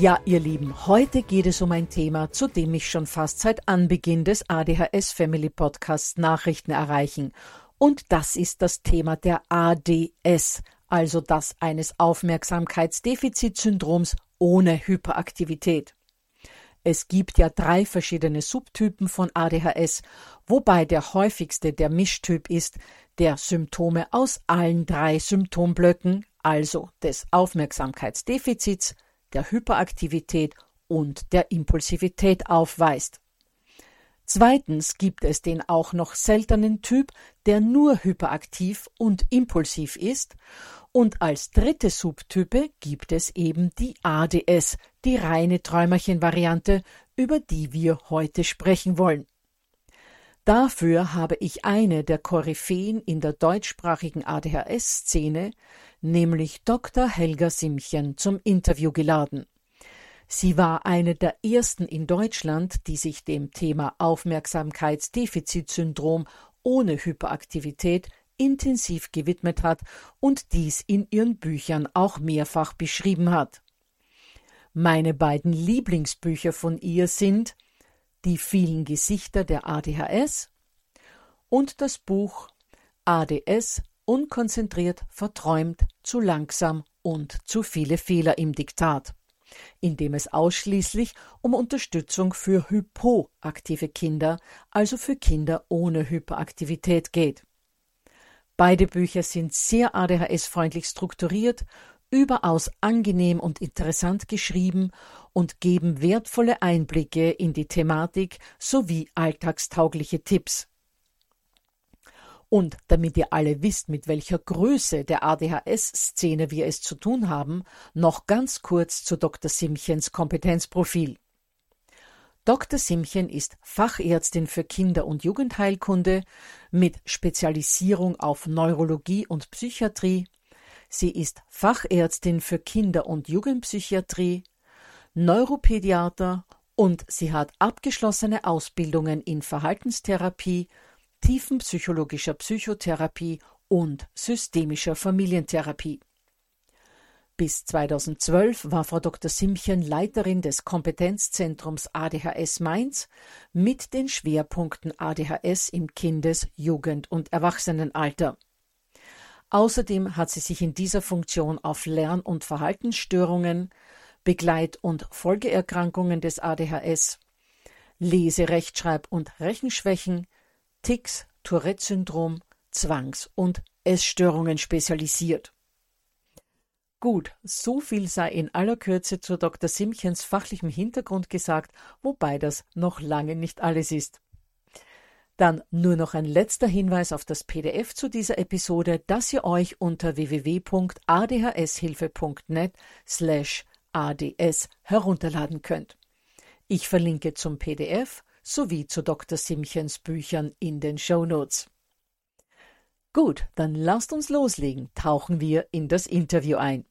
Ja, ihr Lieben, heute geht es um ein Thema, zu dem mich schon fast seit Anbeginn des ADHS Family Podcasts Nachrichten erreichen. Und das ist das Thema der ADS, also das eines Aufmerksamkeitsdefizitsyndroms ohne Hyperaktivität. Es gibt ja drei verschiedene Subtypen von ADHS, wobei der häufigste der Mischtyp ist, der Symptome aus allen drei Symptomblöcken, also des Aufmerksamkeitsdefizits, der Hyperaktivität und der Impulsivität aufweist. Zweitens gibt es den auch noch seltenen Typ, der nur hyperaktiv und impulsiv ist. Und als dritte Subtype gibt es eben die ADS, die reine Träumerchen-Variante, über die wir heute sprechen wollen. Dafür habe ich eine der Koryphäen in der deutschsprachigen ADHS-Szene, nämlich Dr. Helga Simchen, zum Interview geladen. Sie war eine der ersten in Deutschland, die sich dem Thema Aufmerksamkeitsdefizitsyndrom ohne Hyperaktivität intensiv gewidmet hat und dies in ihren Büchern auch mehrfach beschrieben hat. Meine beiden Lieblingsbücher von ihr sind die vielen Gesichter der ADHS und das Buch ADS unkonzentriert, verträumt, zu langsam und zu viele Fehler im Diktat, in dem es ausschließlich um Unterstützung für hypoaktive Kinder, also für Kinder ohne Hyperaktivität geht. Beide Bücher sind sehr ADHS-freundlich strukturiert überaus angenehm und interessant geschrieben und geben wertvolle Einblicke in die Thematik sowie alltagstaugliche Tipps. Und damit ihr alle wisst, mit welcher Größe der ADHS-Szene wir es zu tun haben, noch ganz kurz zu Dr. Simchens Kompetenzprofil. Dr. Simchen ist Fachärztin für Kinder- und Jugendheilkunde mit Spezialisierung auf Neurologie und Psychiatrie, Sie ist Fachärztin für Kinder- und Jugendpsychiatrie, Neuropädiater und sie hat abgeschlossene Ausbildungen in Verhaltenstherapie, tiefenpsychologischer Psychotherapie und systemischer Familientherapie. Bis 2012 war Frau Dr. Simchen Leiterin des Kompetenzzentrums ADHS Mainz mit den Schwerpunkten ADHS im Kindes-, Jugend- und Erwachsenenalter. Außerdem hat sie sich in dieser Funktion auf Lern- und Verhaltensstörungen, Begleit- und Folgeerkrankungen des ADHS, Lese-, Rechtschreib- und Rechenschwächen, Ticks, Tourette-Syndrom, Zwangs- und Essstörungen spezialisiert. Gut, so viel sei in aller Kürze zu Dr. Simchens fachlichem Hintergrund gesagt, wobei das noch lange nicht alles ist. Dann nur noch ein letzter Hinweis auf das PDF zu dieser Episode, das ihr euch unter www.adhshilfe.net slash ads herunterladen könnt. Ich verlinke zum PDF sowie zu Dr. Simchens Büchern in den Show Notes. Gut, dann lasst uns loslegen. Tauchen wir in das Interview ein.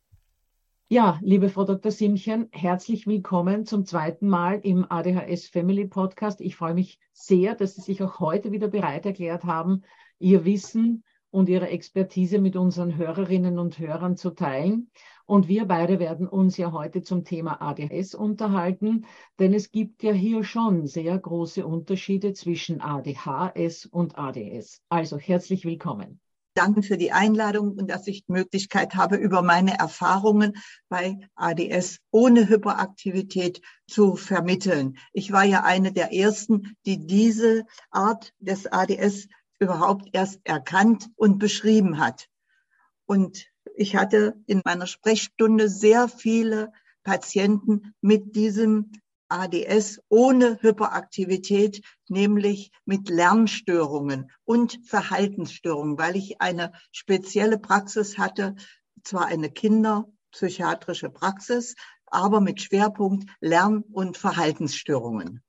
Ja, liebe Frau Dr. Simchen, herzlich willkommen zum zweiten Mal im ADHS Family Podcast. Ich freue mich sehr, dass Sie sich auch heute wieder bereit erklärt haben, Ihr Wissen und Ihre Expertise mit unseren Hörerinnen und Hörern zu teilen. Und wir beide werden uns ja heute zum Thema ADHS unterhalten, denn es gibt ja hier schon sehr große Unterschiede zwischen ADHS und ADS. Also herzlich willkommen. Danke für die Einladung und dass ich die Möglichkeit habe, über meine Erfahrungen bei ADS ohne Hyperaktivität zu vermitteln. Ich war ja eine der ersten, die diese Art des ADS überhaupt erst erkannt und beschrieben hat. Und ich hatte in meiner Sprechstunde sehr viele Patienten mit diesem ADS ohne Hyperaktivität, nämlich mit Lernstörungen und Verhaltensstörungen, weil ich eine spezielle Praxis hatte, zwar eine kinderpsychiatrische Praxis, aber mit Schwerpunkt Lern- und Verhaltensstörungen.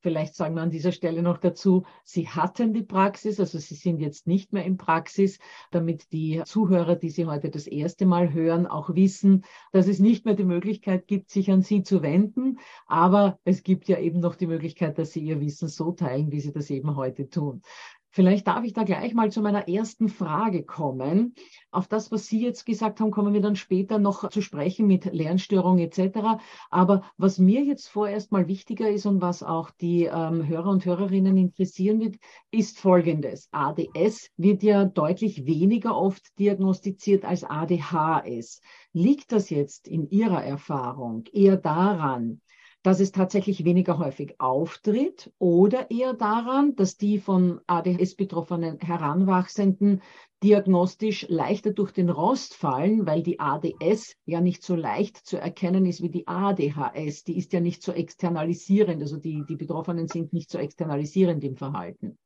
Vielleicht sagen wir an dieser Stelle noch dazu, Sie hatten die Praxis, also Sie sind jetzt nicht mehr in Praxis, damit die Zuhörer, die Sie heute das erste Mal hören, auch wissen, dass es nicht mehr die Möglichkeit gibt, sich an Sie zu wenden. Aber es gibt ja eben noch die Möglichkeit, dass Sie Ihr Wissen so teilen, wie Sie das eben heute tun. Vielleicht darf ich da gleich mal zu meiner ersten Frage kommen. Auf das, was Sie jetzt gesagt haben, kommen wir dann später noch zu sprechen mit Lernstörung etc. Aber was mir jetzt vorerst mal wichtiger ist und was auch die ähm, Hörer und Hörerinnen interessieren wird, ist Folgendes. ADS wird ja deutlich weniger oft diagnostiziert als ADHS. Liegt das jetzt in Ihrer Erfahrung eher daran, dass es tatsächlich weniger häufig auftritt oder eher daran, dass die von ADHS betroffenen Heranwachsenden diagnostisch leichter durch den Rost fallen, weil die ADS ja nicht so leicht zu erkennen ist wie die ADHS. Die ist ja nicht so externalisierend, also die, die Betroffenen sind nicht so externalisierend im Verhalten.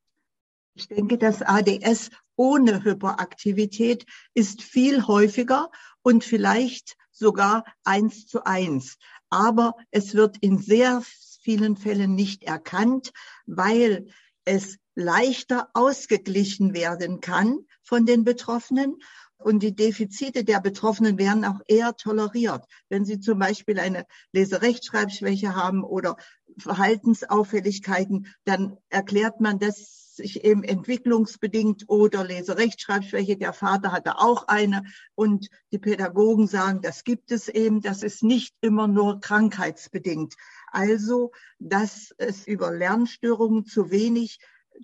Ich denke, das ADS ohne Hyperaktivität ist viel häufiger und vielleicht sogar eins zu eins aber es wird in sehr vielen Fällen nicht erkannt, weil es leichter ausgeglichen werden kann von den Betroffenen. Und die Defizite der Betroffenen werden auch eher toleriert. Wenn sie zum Beispiel eine Leserechtschreibschwäche haben oder Verhaltensauffälligkeiten, dann erklärt man das sich eben entwicklungsbedingt oder Leserechtschreibschwäche. Der Vater hatte auch eine und die Pädagogen sagen, das gibt es eben. Das ist nicht immer nur krankheitsbedingt. Also, dass es über Lernstörungen zu wenig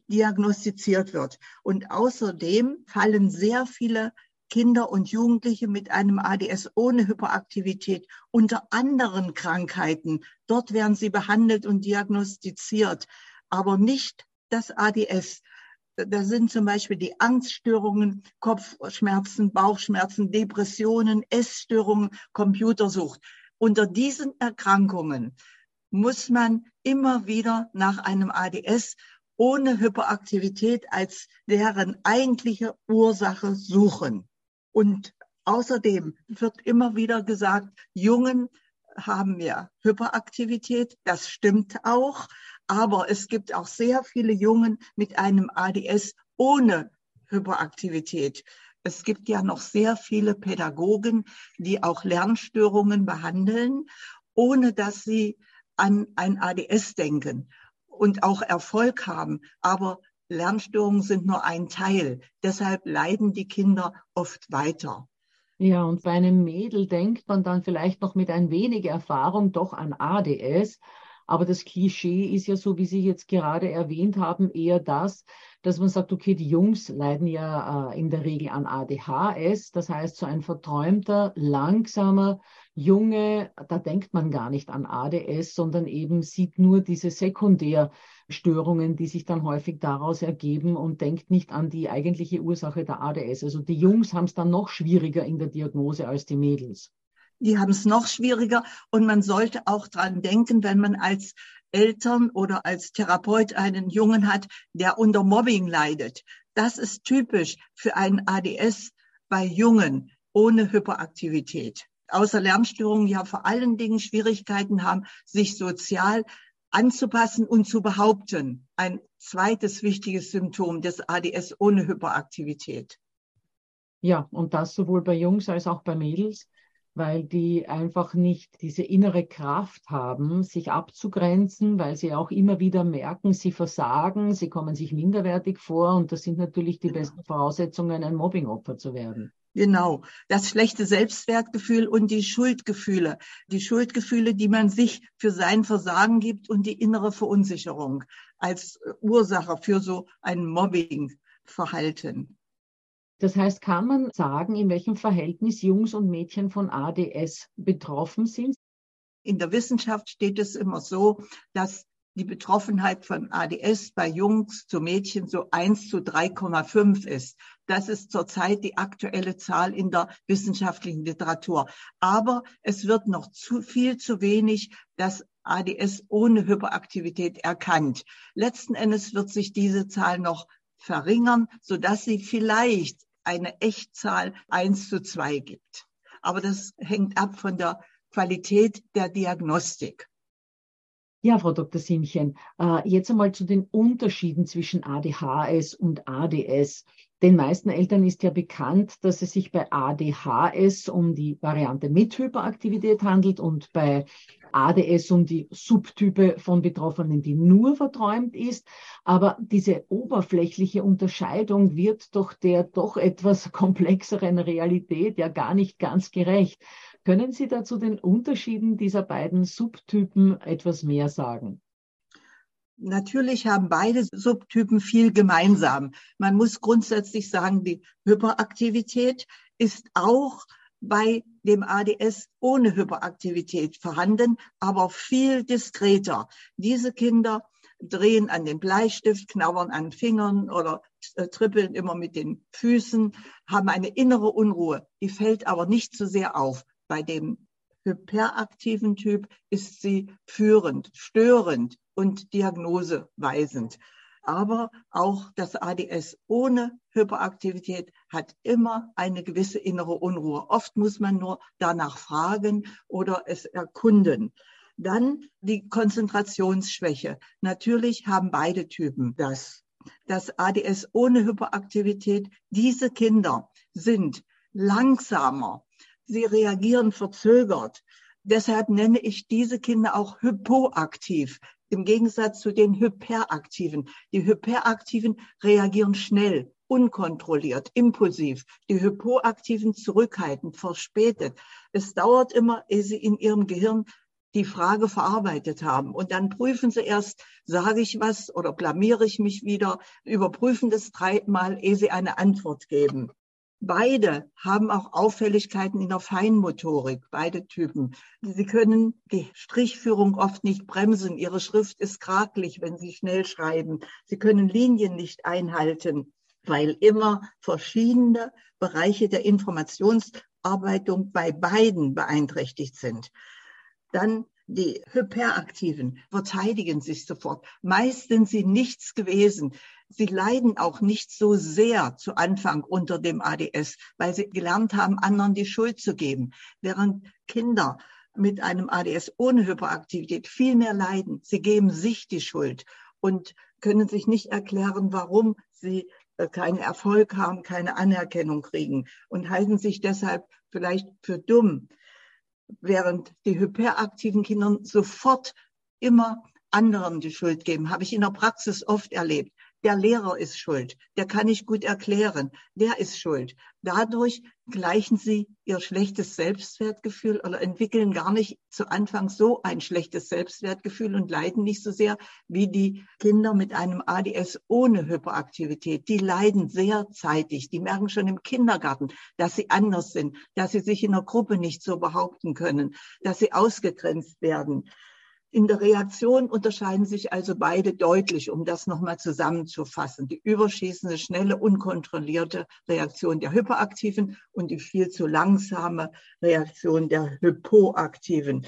diagnostiziert wird. Und außerdem fallen sehr viele Kinder und Jugendliche mit einem ADS ohne Hyperaktivität unter anderen Krankheiten. Dort werden sie behandelt und diagnostiziert, aber nicht das ADS. Da sind zum Beispiel die Angststörungen, Kopfschmerzen, Bauchschmerzen, Depressionen, Essstörungen, Computersucht. Unter diesen Erkrankungen muss man immer wieder nach einem ADS ohne Hyperaktivität als deren eigentliche Ursache suchen. Und außerdem wird immer wieder gesagt, Jungen haben wir Hyperaktivität. Das stimmt auch. Aber es gibt auch sehr viele Jungen mit einem ADS ohne Hyperaktivität. Es gibt ja noch sehr viele Pädagogen, die auch Lernstörungen behandeln, ohne dass sie an ein ADS denken und auch Erfolg haben. Aber Lernstörungen sind nur ein Teil. Deshalb leiden die Kinder oft weiter. Ja, und bei einem Mädel denkt man dann vielleicht noch mit ein wenig Erfahrung doch an ADS. Aber das Klischee ist ja so, wie Sie jetzt gerade erwähnt haben, eher das, dass man sagt, okay, die Jungs leiden ja äh, in der Regel an ADHS, das heißt so ein verträumter, langsamer Junge, da denkt man gar nicht an ADS, sondern eben sieht nur diese Sekundärstörungen, die sich dann häufig daraus ergeben und denkt nicht an die eigentliche Ursache der ADS. Also die Jungs haben es dann noch schwieriger in der Diagnose als die Mädels die haben es noch schwieriger und man sollte auch dran denken, wenn man als Eltern oder als Therapeut einen Jungen hat, der unter Mobbing leidet. Das ist typisch für einen ADS bei Jungen ohne Hyperaktivität. Außer Lärmstörungen ja vor allen Dingen Schwierigkeiten haben, sich sozial anzupassen und zu behaupten. Ein zweites wichtiges Symptom des ADS ohne Hyperaktivität. Ja, und das sowohl bei Jungs als auch bei Mädels, weil die einfach nicht diese innere Kraft haben, sich abzugrenzen, weil sie auch immer wieder merken, sie versagen, sie kommen sich minderwertig vor und das sind natürlich die genau. besten Voraussetzungen, ein Mobbingopfer zu werden. Genau, das schlechte Selbstwertgefühl und die Schuldgefühle. Die Schuldgefühle, die man sich für sein Versagen gibt und die innere Verunsicherung als Ursache für so ein Mobbingverhalten. Das heißt, kann man sagen, in welchem Verhältnis Jungs und Mädchen von ADS betroffen sind? In der Wissenschaft steht es immer so, dass die Betroffenheit von ADS bei Jungs zu Mädchen so 1 zu 3,5 ist. Das ist zurzeit die aktuelle Zahl in der wissenschaftlichen Literatur. Aber es wird noch zu viel zu wenig das ADS ohne Hyperaktivität erkannt. Letzten Endes wird sich diese Zahl noch verringern, sodass sie vielleicht eine Echtzahl 1 zu 2 gibt. Aber das hängt ab von der Qualität der Diagnostik. Ja, Frau Dr. Simchen, äh, jetzt einmal zu den Unterschieden zwischen ADHS und ADS. Den meisten Eltern ist ja bekannt, dass es sich bei ADHS um die Variante mit Hyperaktivität handelt und bei ADS um die Subtype von Betroffenen, die nur verträumt ist. Aber diese oberflächliche Unterscheidung wird doch der doch etwas komplexeren Realität ja gar nicht ganz gerecht. Können Sie dazu den Unterschieden dieser beiden Subtypen etwas mehr sagen? Natürlich haben beide Subtypen viel gemeinsam. Man muss grundsätzlich sagen, die Hyperaktivität ist auch bei dem ADS ohne Hyperaktivität vorhanden, aber viel diskreter. Diese Kinder drehen an den Bleistift, knabbern an Fingern oder äh, trippeln immer mit den Füßen, haben eine innere Unruhe. Die fällt aber nicht so sehr auf. Bei dem hyperaktiven Typ ist sie führend, störend und diagnoseweisend. Aber auch das ADS ohne Hyperaktivität hat immer eine gewisse innere Unruhe. Oft muss man nur danach fragen oder es erkunden. Dann die Konzentrationsschwäche. Natürlich haben beide Typen das. Das ADS ohne Hyperaktivität, diese Kinder sind langsamer, sie reagieren verzögert. Deshalb nenne ich diese Kinder auch hypoaktiv, im Gegensatz zu den Hyperaktiven. Die Hyperaktiven reagieren schnell, unkontrolliert, impulsiv. Die Hypoaktiven zurückhaltend, verspätet. Es dauert immer, ehe sie in ihrem Gehirn die Frage verarbeitet haben. Und dann prüfen sie erst, sage ich was oder blamiere ich mich wieder, überprüfen das dreimal, ehe sie eine Antwort geben. Beide haben auch Auffälligkeiten in der Feinmotorik, beide Typen. Sie können die Strichführung oft nicht bremsen. Ihre Schrift ist krakelig, wenn sie schnell schreiben. Sie können Linien nicht einhalten, weil immer verschiedene Bereiche der Informationsarbeitung bei beiden beeinträchtigt sind. Dann die Hyperaktiven verteidigen sich sofort. Meist sind sie nichts gewesen. Sie leiden auch nicht so sehr zu Anfang unter dem ADS, weil sie gelernt haben, anderen die Schuld zu geben. Während Kinder mit einem ADS ohne Hyperaktivität viel mehr leiden. Sie geben sich die Schuld und können sich nicht erklären, warum sie äh, keinen Erfolg haben, keine Anerkennung kriegen und halten sich deshalb vielleicht für dumm, während die hyperaktiven Kinder sofort immer anderen die Schuld geben. Habe ich in der Praxis oft erlebt der Lehrer ist schuld, der kann nicht gut erklären, der ist schuld. Dadurch gleichen sie ihr schlechtes Selbstwertgefühl oder entwickeln gar nicht zu Anfang so ein schlechtes Selbstwertgefühl und leiden nicht so sehr wie die Kinder mit einem ADS ohne Hyperaktivität. Die leiden sehr zeitig. Die merken schon im Kindergarten, dass sie anders sind, dass sie sich in der Gruppe nicht so behaupten können, dass sie ausgegrenzt werden. In der Reaktion unterscheiden sich also beide deutlich, um das nochmal zusammenzufassen. Die überschießende, schnelle, unkontrollierte Reaktion der Hyperaktiven und die viel zu langsame Reaktion der Hypoaktiven.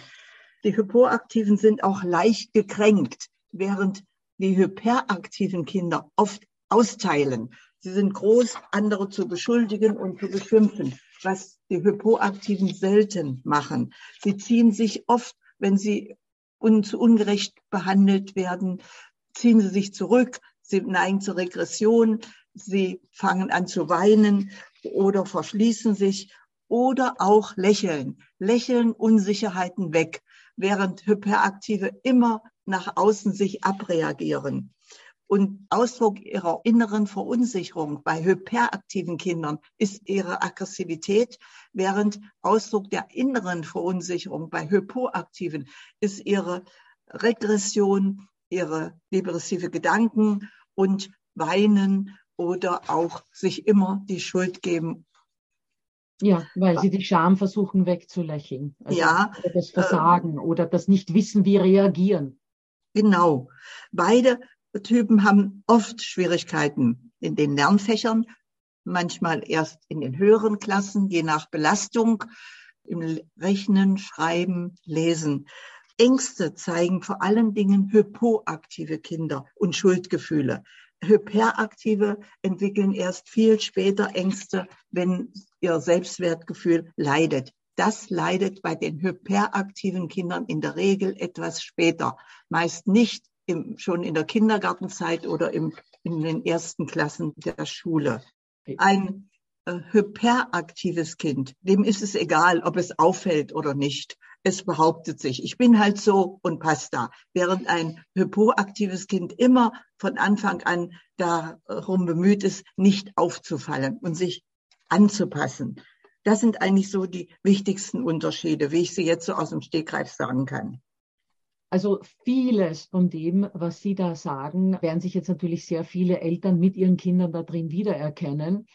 Die Hypoaktiven sind auch leicht gekränkt, während die hyperaktiven Kinder oft austeilen. Sie sind groß, andere zu beschuldigen und zu beschimpfen, was die Hypoaktiven selten machen. Sie ziehen sich oft, wenn sie un zu ungerecht behandelt werden, ziehen sie sich zurück, sie neigen zur Regression, sie fangen an zu weinen oder verschließen sich oder auch lächeln. Lächeln Unsicherheiten weg, während Hyperaktive immer nach außen sich abreagieren. Und Ausdruck ihrer inneren Verunsicherung bei hyperaktiven Kindern ist ihre Aggressivität, während Ausdruck der inneren Verunsicherung bei hypoaktiven ist ihre Regression, ihre depressive Gedanken und Weinen oder auch sich immer die Schuld geben. Ja, weil sie die Scham versuchen wegzulächeln. Also ja. Das Versagen äh, oder das Nicht-Wissen, wie reagieren. Genau. Beide Typen haben oft Schwierigkeiten in den Lernfächern, manchmal erst in den höheren Klassen, je nach Belastung, im Rechnen, Schreiben, Lesen. Ängste zeigen vor allen Dingen hypoaktive Kinder und Schuldgefühle. Hyperaktive entwickeln erst viel später Ängste, wenn ihr Selbstwertgefühl leidet. Das leidet bei den hyperaktiven Kindern in der Regel etwas später, meist nicht im, schon in der Kindergartenzeit oder im, in den ersten Klassen der Schule. Ein äh, hyperaktives Kind, dem ist es egal, ob es auffällt oder nicht. Es behauptet sich, ich bin halt so und passt da. Während ein hypoaktives Kind immer von Anfang an darum bemüht ist, nicht aufzufallen und sich anzupassen. Das sind eigentlich so die wichtigsten Unterschiede, wie ich sie jetzt so aus dem Stegreif sagen kann. Also vieles von dem, was Sie da sagen, werden sich jetzt natürlich sehr viele Eltern mit ihren Kindern da drin wiedererkennen.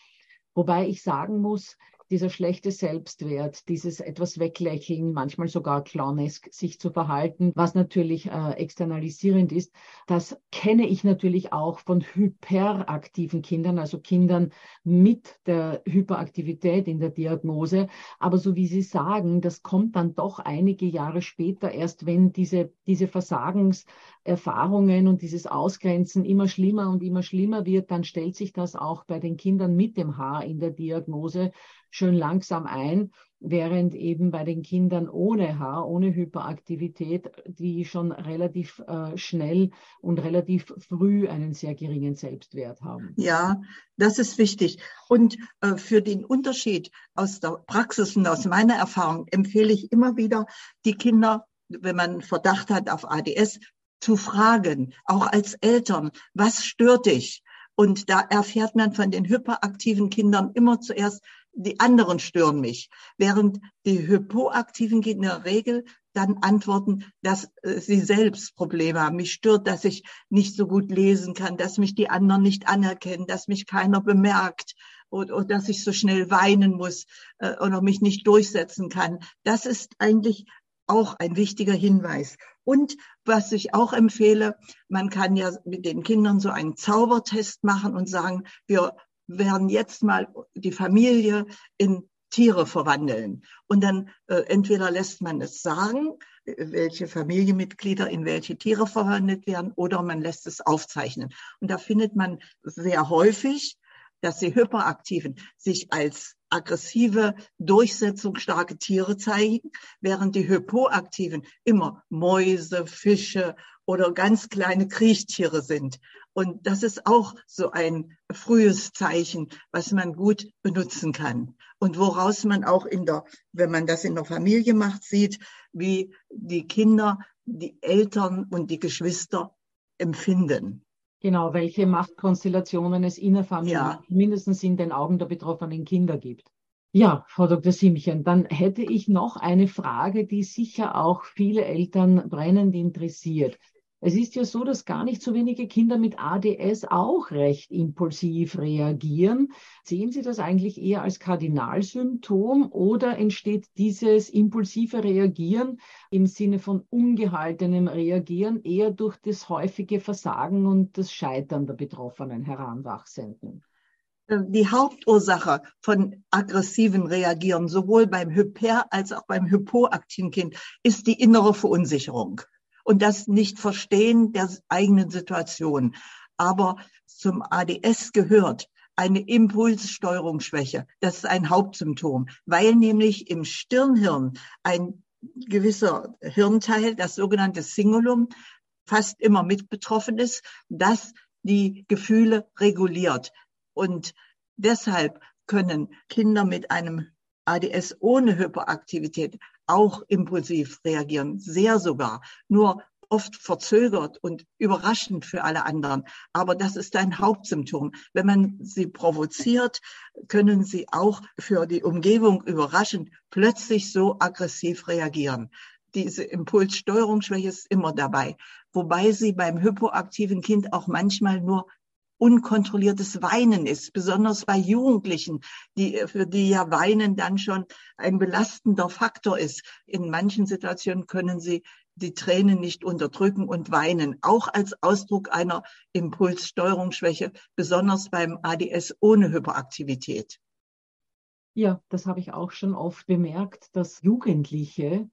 Wobei ich sagen muss, dieser schlechte Selbstwert, dieses etwas weglächeln, manchmal sogar clownesk sich zu verhalten, was natürlich äh, externalisierend ist, das kenne ich natürlich auch von hyperaktiven Kindern, also Kindern mit der Hyperaktivität in der Diagnose. Aber so wie Sie sagen, das kommt dann doch einige Jahre später erst, wenn diese, diese Versagenserfahrungen und dieses Ausgrenzen immer schlimmer und immer schlimmer wird, dann stellt sich das auch bei den Kindern mit dem Haar in der Diagnose schön langsam ein, während eben bei den Kindern ohne Haar, ohne Hyperaktivität, die schon relativ äh, schnell und relativ früh einen sehr geringen Selbstwert haben. Ja, das ist wichtig. Und äh, für den Unterschied aus der Praxis und aus meiner Erfahrung empfehle ich immer wieder, die Kinder, wenn man Verdacht hat auf ADS, zu fragen, auch als Eltern, was stört dich? Und da erfährt man von den hyperaktiven Kindern immer zuerst, die anderen stören mich. Während die hypoaktiven in der Regel dann antworten, dass äh, sie selbst Probleme haben. Mich stört, dass ich nicht so gut lesen kann, dass mich die anderen nicht anerkennen, dass mich keiner bemerkt oder, oder dass ich so schnell weinen muss äh, oder mich nicht durchsetzen kann. Das ist eigentlich auch ein wichtiger Hinweis. Und was ich auch empfehle, man kann ja mit den Kindern so einen Zaubertest machen und sagen, wir werden jetzt mal die Familie in Tiere verwandeln. Und dann äh, entweder lässt man es sagen, welche Familienmitglieder in welche Tiere verwandelt werden, oder man lässt es aufzeichnen. Und da findet man sehr häufig, dass die Hyperaktiven sich als aggressive, durchsetzungsstarke Tiere zeigen, während die Hypoaktiven immer Mäuse, Fische oder ganz kleine Kriechtiere sind. Und das ist auch so ein frühes Zeichen, was man gut benutzen kann. Und woraus man auch in der, wenn man das in der Familie macht, sieht, wie die Kinder, die Eltern und die Geschwister empfinden. Genau, welche Machtkonstellationen es innerfamiliär ja. mindestens in den Augen der betroffenen Kinder gibt. Ja, Frau Dr. Simchen, dann hätte ich noch eine Frage, die sicher auch viele Eltern brennend interessiert. Es ist ja so, dass gar nicht so wenige Kinder mit ADS auch recht impulsiv reagieren. Sehen Sie das eigentlich eher als Kardinalsymptom oder entsteht dieses impulsive Reagieren im Sinne von ungehaltenem Reagieren eher durch das häufige Versagen und das Scheitern der betroffenen Heranwachsenden? Die Hauptursache von aggressiven Reagieren, sowohl beim Hyper- als auch beim hypoaktiven Kind, ist die innere Verunsicherung und das Nicht-Verstehen der eigenen Situation. Aber zum ADS gehört eine Impulssteuerungsschwäche. Das ist ein Hauptsymptom, weil nämlich im Stirnhirn ein gewisser Hirnteil, das sogenannte Singulum, fast immer mit betroffen ist, das die Gefühle reguliert. Und deshalb können Kinder mit einem ADS ohne Hyperaktivität auch impulsiv reagieren, sehr sogar. Nur oft verzögert und überraschend für alle anderen. Aber das ist ein Hauptsymptom. Wenn man sie provoziert, können sie auch für die Umgebung überraschend plötzlich so aggressiv reagieren. Diese Impulssteuerungsschwäche ist immer dabei. Wobei sie beim hypoaktiven Kind auch manchmal nur unkontrolliertes Weinen ist, besonders bei Jugendlichen, die, für die ja Weinen dann schon ein belastender Faktor ist. In manchen Situationen können sie die Tränen nicht unterdrücken und weinen, auch als Ausdruck einer Impulssteuerungsschwäche, besonders beim ADS ohne Hyperaktivität. Ja, das habe ich auch schon oft bemerkt, dass Jugendliche,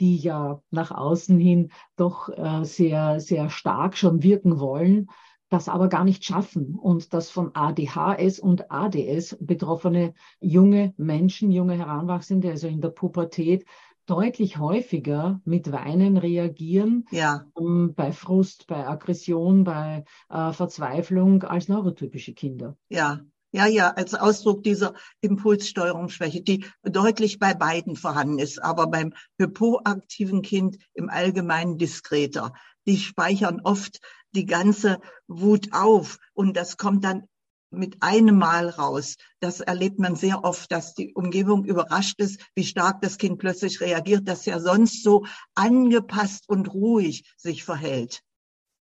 die ja nach außen hin doch äh, sehr, sehr stark schon wirken wollen, das aber gar nicht schaffen und dass von ADHS und ADS betroffene junge Menschen, junge Heranwachsende, also in der Pubertät, deutlich häufiger mit Weinen reagieren, ja. ähm, bei Frust, bei Aggression, bei äh, Verzweiflung als neurotypische Kinder. Ja, ja, ja, als Ausdruck dieser Impulssteuerungsschwäche, die deutlich bei beiden vorhanden ist, aber beim hypoaktiven Kind im Allgemeinen diskreter. Die speichern oft die ganze Wut auf und das kommt dann mit einem Mal raus. Das erlebt man sehr oft, dass die Umgebung überrascht ist, wie stark das Kind plötzlich reagiert, das ja sonst so angepasst und ruhig sich verhält.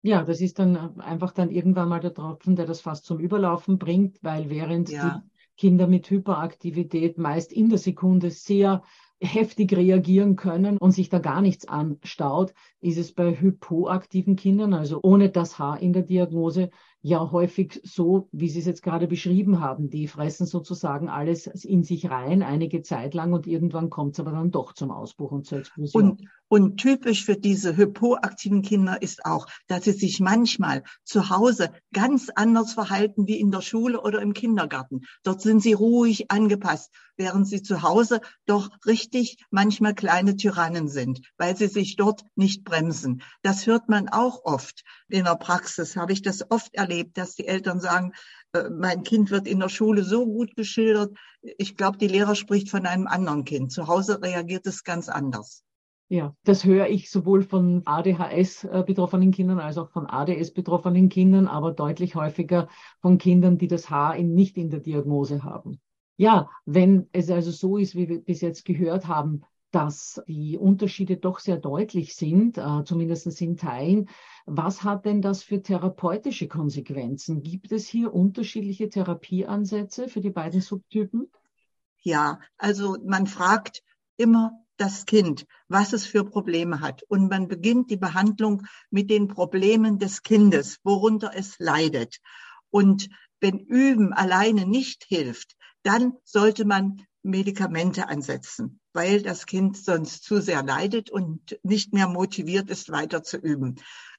Ja, das ist dann einfach dann irgendwann mal der Tropfen, der das fast zum Überlaufen bringt, weil während ja. die Kinder mit Hyperaktivität meist in der Sekunde sehr heftig reagieren können und sich da gar nichts anstaut, ist es bei hypoaktiven Kindern, also ohne das H in der Diagnose, ja häufig so, wie Sie es jetzt gerade beschrieben haben. Die fressen sozusagen alles in sich rein, einige Zeit lang und irgendwann kommt es aber dann doch zum Ausbruch und zur Explosion. Und, und typisch für diese hypoaktiven Kinder ist auch, dass sie sich manchmal zu Hause ganz anders verhalten wie in der Schule oder im Kindergarten. Dort sind sie ruhig angepasst, während sie zu Hause doch richtig manchmal kleine Tyrannen sind, weil sie sich dort nicht bremsen. Das hört man auch oft. In der Praxis habe ich das oft erlebt, dass die Eltern sagen, äh, mein Kind wird in der Schule so gut geschildert. Ich glaube, die Lehrer spricht von einem anderen Kind. Zu Hause reagiert es ganz anders. Ja, das höre ich sowohl von ADHS äh, Kindern als auch von ADS betroffenen Kindern, aber deutlich häufiger von Kindern, die das H in, nicht in der Diagnose haben. Ja, wenn es also so ist, wie wir bis jetzt gehört haben, dass die Unterschiede doch sehr deutlich sind, äh, zumindest in Teilen. Was hat denn das für therapeutische Konsequenzen? Gibt es hier unterschiedliche Therapieansätze für die beiden Subtypen? Ja, also man fragt immer das Kind, was es für Probleme hat. Und man beginnt die Behandlung mit den Problemen des Kindes, worunter es leidet. Und wenn Üben alleine nicht hilft, dann sollte man Medikamente ansetzen, weil das Kind sonst zu sehr leidet und nicht mehr motiviert ist, weiter zu üben.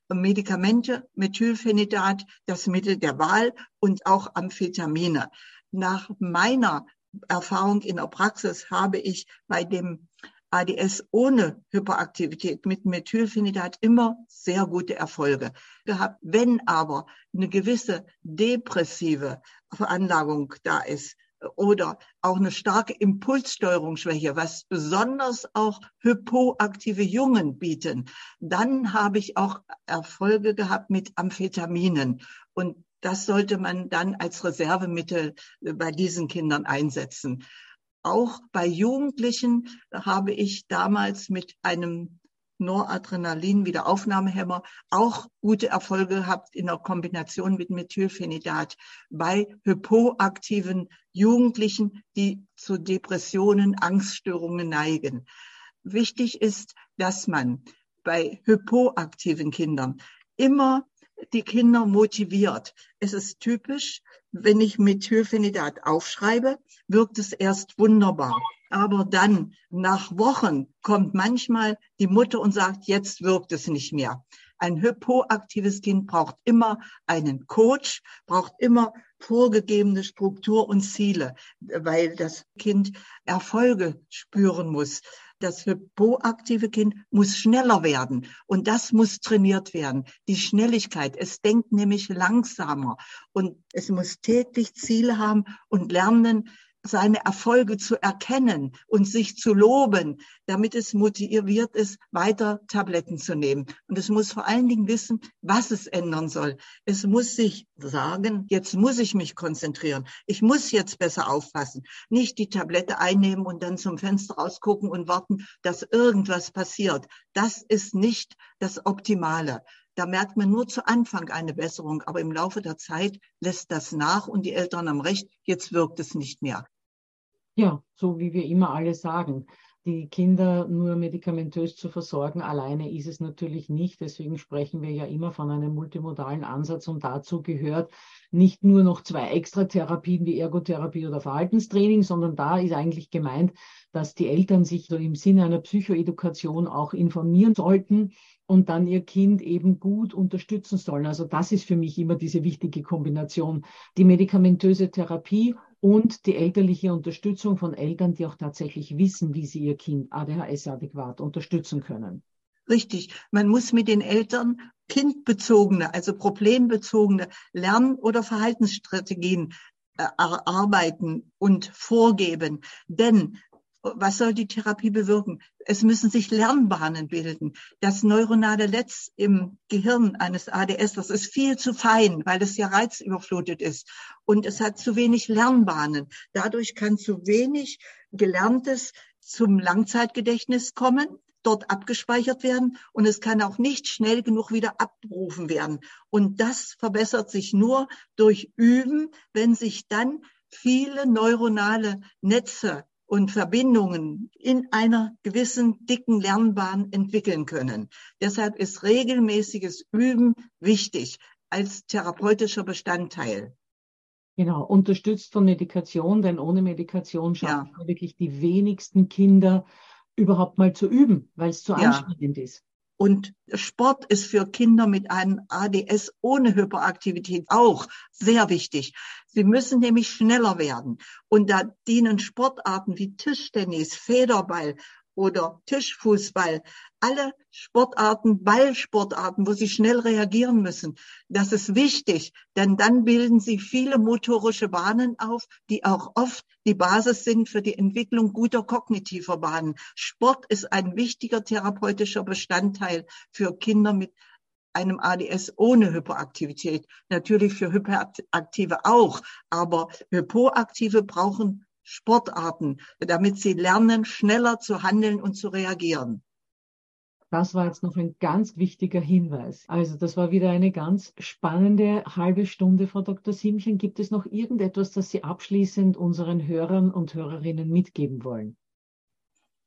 Medikamente, Methylphenidat, das Mittel der Wahl und auch Amphetamine. Nach meiner Erfahrung in der Praxis habe ich bei dem ADS ohne Hyperaktivität mit Methylphenidat immer sehr gute Erfolge gehabt. Wenn aber eine gewisse depressive Veranlagung da ist, oder auch eine starke Impulssteuerungsschwäche, was besonders auch hypoaktive Jungen bieten, dann habe ich auch Erfolge gehabt mit Amphetaminen. Und das sollte man dann als Reservemittel bei diesen Kindern einsetzen. Auch bei Jugendlichen habe ich damals mit einem Noradrenalin, Wiederaufnahmehemmer, auch gute Erfolge gehabt in der Kombination mit Methylphenidat bei hypoaktiven Jugendlichen, die zu Depressionen, Angststörungen neigen. Wichtig ist, dass man bei hypoaktiven Kindern immer die Kinder motiviert. Es ist typisch, wenn ich Methylphenidat aufschreibe, wirkt es erst wunderbar. Aber dann, nach Wochen, kommt manchmal die Mutter und sagt, jetzt wirkt es nicht mehr. Ein hypoaktives Kind braucht immer einen Coach, braucht immer vorgegebene Struktur und Ziele, weil das Kind Erfolge spüren muss. Das hypoaktive Kind muss schneller werden. Und das muss trainiert werden. Die Schnelligkeit, es denkt nämlich langsamer. Und es muss täglich Ziele haben und lernen, seine Erfolge zu erkennen und sich zu loben, damit es motiviert ist, weiter Tabletten zu nehmen. Und es muss vor allen Dingen wissen, was es ändern soll. Es muss sich sagen, jetzt muss ich mich konzentrieren. Ich muss jetzt besser aufpassen. Nicht die Tablette einnehmen und dann zum Fenster rausgucken und warten, dass irgendwas passiert. Das ist nicht das Optimale. Da merkt man nur zu Anfang eine Besserung, aber im Laufe der Zeit lässt das nach und die Eltern haben recht, jetzt wirkt es nicht mehr. Ja, so wie wir immer alle sagen. Die Kinder nur medikamentös zu versorgen, alleine ist es natürlich nicht. Deswegen sprechen wir ja immer von einem multimodalen Ansatz und dazu gehört nicht nur noch zwei Extratherapien wie Ergotherapie oder Verhaltenstraining, sondern da ist eigentlich gemeint, dass die Eltern sich so im Sinne einer Psychoedukation auch informieren sollten und dann ihr Kind eben gut unterstützen sollen. Also das ist für mich immer diese wichtige Kombination. Die medikamentöse Therapie und die elterliche Unterstützung von Eltern, die auch tatsächlich wissen, wie sie ihr Kind ADHS adäquat unterstützen können. Richtig. Man muss mit den Eltern kindbezogene, also problembezogene Lern- oder Verhaltensstrategien äh, arbeiten und vorgeben. Denn was soll die Therapie bewirken? Es müssen sich Lernbahnen bilden. Das neuronale Netz im Gehirn eines ADS, das ist viel zu fein, weil es ja reizüberflutet ist. Und es hat zu wenig Lernbahnen. Dadurch kann zu wenig Gelerntes zum Langzeitgedächtnis kommen dort abgespeichert werden und es kann auch nicht schnell genug wieder abgerufen werden. Und das verbessert sich nur durch Üben, wenn sich dann viele neuronale Netze und Verbindungen in einer gewissen dicken Lernbahn entwickeln können. Deshalb ist regelmäßiges Üben wichtig als therapeutischer Bestandteil. Genau, unterstützt von Medikation, denn ohne Medikation schaffen ja. wirklich die wenigsten Kinder überhaupt mal zu üben, weil es zu ja. anstrengend ist. Und Sport ist für Kinder mit einem ADS ohne Hyperaktivität auch sehr wichtig. Sie müssen nämlich schneller werden. Und da dienen Sportarten wie Tischtennis, Federball oder Tischfußball, alle Sportarten, Ballsportarten, wo sie schnell reagieren müssen. Das ist wichtig, denn dann bilden sie viele motorische Bahnen auf, die auch oft die Basis sind für die Entwicklung guter kognitiver Bahnen. Sport ist ein wichtiger therapeutischer Bestandteil für Kinder mit einem ADS ohne Hyperaktivität. Natürlich für Hyperaktive auch, aber Hypoaktive brauchen Sportarten, damit sie lernen, schneller zu handeln und zu reagieren. Das war jetzt noch ein ganz wichtiger Hinweis. Also das war wieder eine ganz spannende halbe Stunde, Frau Dr. Siemchen. Gibt es noch irgendetwas, das Sie abschließend unseren Hörern und Hörerinnen mitgeben wollen?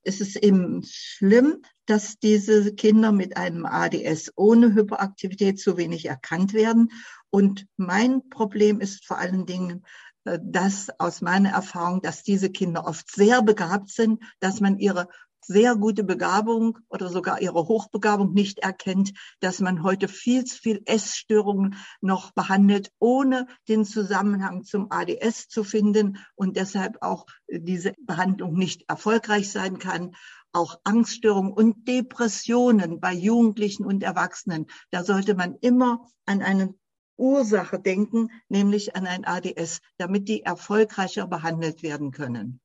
Es ist eben schlimm, dass diese Kinder mit einem ADS ohne Hyperaktivität zu wenig erkannt werden. Und mein Problem ist vor allen Dingen, dass aus meiner Erfahrung, dass diese Kinder oft sehr begabt sind, dass man ihre sehr gute Begabung oder sogar ihre Hochbegabung nicht erkennt, dass man heute viel zu viel Essstörungen noch behandelt, ohne den Zusammenhang zum ADS zu finden und deshalb auch diese Behandlung nicht erfolgreich sein kann. Auch Angststörungen und Depressionen bei Jugendlichen und Erwachsenen. Da sollte man immer an eine Ursache denken, nämlich an ein ADS, damit die erfolgreicher behandelt werden können.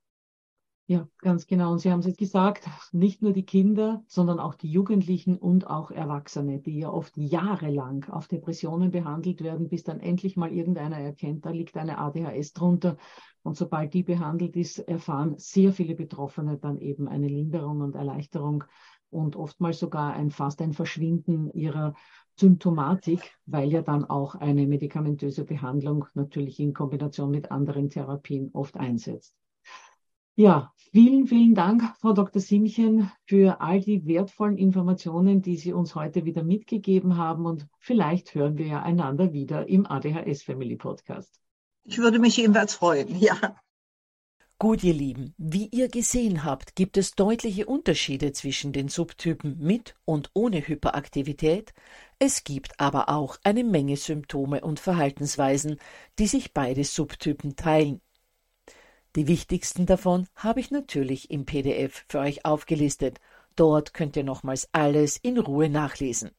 Ja, ganz genau. Und Sie haben es jetzt gesagt, nicht nur die Kinder, sondern auch die Jugendlichen und auch Erwachsene, die ja oft jahrelang auf Depressionen behandelt werden, bis dann endlich mal irgendeiner erkennt, da liegt eine ADHS drunter. Und sobald die behandelt ist, erfahren sehr viele Betroffene dann eben eine Linderung und Erleichterung und oftmals sogar ein fast ein Verschwinden ihrer Symptomatik, weil ja dann auch eine medikamentöse Behandlung natürlich in Kombination mit anderen Therapien oft einsetzt. Ja, vielen, vielen Dank, Frau Dr. Simchen, für all die wertvollen Informationen, die Sie uns heute wieder mitgegeben haben. Und vielleicht hören wir ja einander wieder im ADHS Family Podcast. Ich würde mich jedenfalls freuen, ja. Gut, ihr Lieben, wie ihr gesehen habt, gibt es deutliche Unterschiede zwischen den Subtypen mit und ohne Hyperaktivität. Es gibt aber auch eine Menge Symptome und Verhaltensweisen, die sich beide Subtypen teilen. Die wichtigsten davon habe ich natürlich im PDF für euch aufgelistet. Dort könnt ihr nochmals alles in Ruhe nachlesen.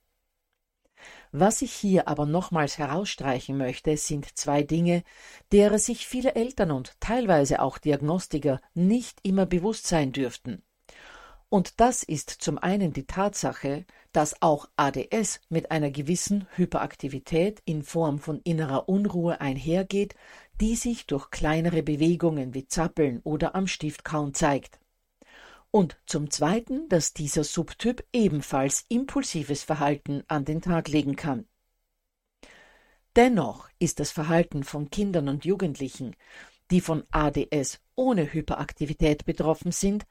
Was ich hier aber nochmals herausstreichen möchte, sind zwei Dinge, derer sich viele Eltern und teilweise auch Diagnostiker nicht immer bewusst sein dürften. Und das ist zum einen die Tatsache, dass auch ADS mit einer gewissen Hyperaktivität in Form von innerer Unruhe einhergeht, die sich durch kleinere Bewegungen wie Zappeln oder am Stift kaum zeigt und zum Zweiten, dass dieser Subtyp ebenfalls impulsives Verhalten an den Tag legen kann. Dennoch ist das Verhalten von Kindern und Jugendlichen, die von ADS ohne Hyperaktivität betroffen sind,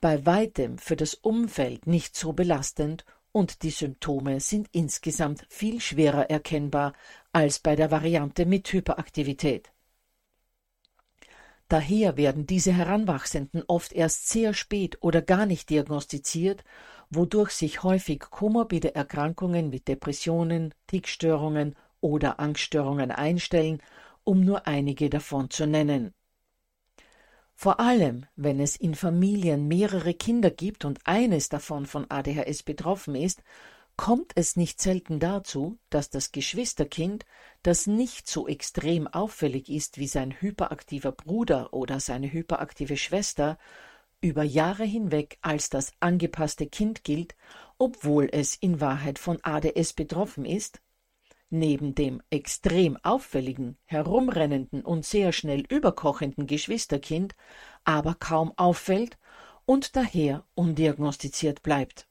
bei weitem für das Umfeld nicht so belastend und die Symptome sind insgesamt viel schwerer erkennbar als bei der Variante mit Hyperaktivität. Daher werden diese Heranwachsenden oft erst sehr spät oder gar nicht diagnostiziert, wodurch sich häufig komorbide Erkrankungen wie Depressionen, Tickstörungen oder Angststörungen einstellen, um nur einige davon zu nennen. Vor allem, wenn es in Familien mehrere Kinder gibt und eines davon von ADHS betroffen ist, kommt es nicht selten dazu, dass das Geschwisterkind, das nicht so extrem auffällig ist wie sein hyperaktiver Bruder oder seine hyperaktive Schwester, über Jahre hinweg als das angepasste Kind gilt, obwohl es in Wahrheit von ADS betroffen ist, neben dem extrem auffälligen, herumrennenden und sehr schnell überkochenden Geschwisterkind aber kaum auffällt und daher undiagnostiziert bleibt.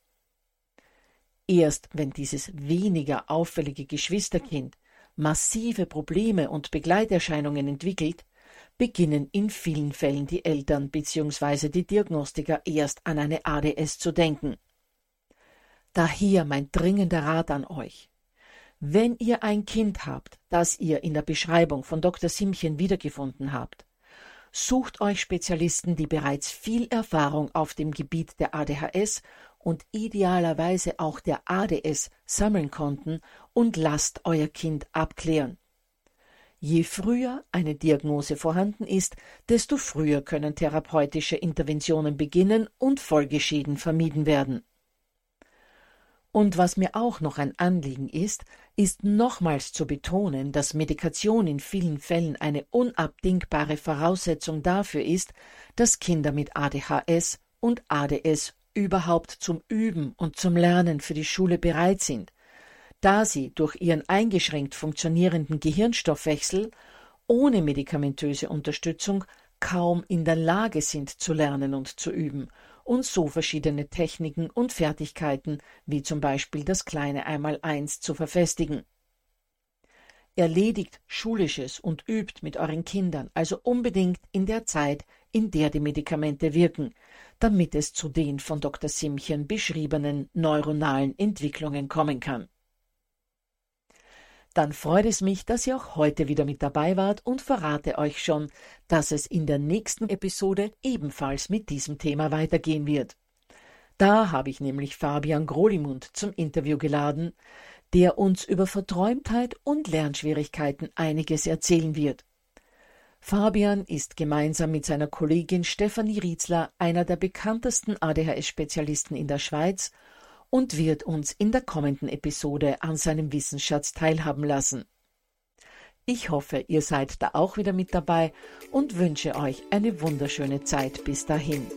Erst wenn dieses weniger auffällige Geschwisterkind massive Probleme und Begleiterscheinungen entwickelt, beginnen in vielen Fällen die Eltern bzw. die Diagnostiker erst an eine ADS zu denken. Daher mein dringender Rat an euch. Wenn ihr ein Kind habt, das ihr in der Beschreibung von Dr. Simchen wiedergefunden habt, sucht euch Spezialisten, die bereits viel Erfahrung auf dem Gebiet der ADHS und idealerweise auch der ADS sammeln konnten und lasst euer Kind abklären. Je früher eine Diagnose vorhanden ist, desto früher können therapeutische Interventionen beginnen und Folgeschäden vermieden werden. Und was mir auch noch ein Anliegen ist, ist nochmals zu betonen, dass Medikation in vielen Fällen eine unabdingbare Voraussetzung dafür ist, dass Kinder mit ADHS und ADS überhaupt zum Üben und zum Lernen für die Schule bereit sind, da sie durch ihren eingeschränkt funktionierenden Gehirnstoffwechsel ohne medikamentöse Unterstützung kaum in der Lage sind zu lernen und zu üben und so verschiedene Techniken und Fertigkeiten wie zum Beispiel das kleine Einmaleins zu verfestigen. Erledigt Schulisches und übt mit euren Kindern also unbedingt in der Zeit, in der die Medikamente wirken, damit es zu den von Dr. Simchen beschriebenen neuronalen Entwicklungen kommen kann. Dann freut es mich, dass ihr auch heute wieder mit dabei wart und verrate euch schon, dass es in der nächsten Episode ebenfalls mit diesem Thema weitergehen wird. Da habe ich nämlich Fabian Grolimund zum Interview geladen, der uns über Verträumtheit und Lernschwierigkeiten einiges erzählen wird. Fabian ist gemeinsam mit seiner Kollegin Stefanie Rietzler einer der bekanntesten ADHS-Spezialisten in der Schweiz und wird uns in der kommenden Episode an seinem Wissensschatz teilhaben lassen. Ich hoffe, ihr seid da auch wieder mit dabei und wünsche euch eine wunderschöne Zeit bis dahin.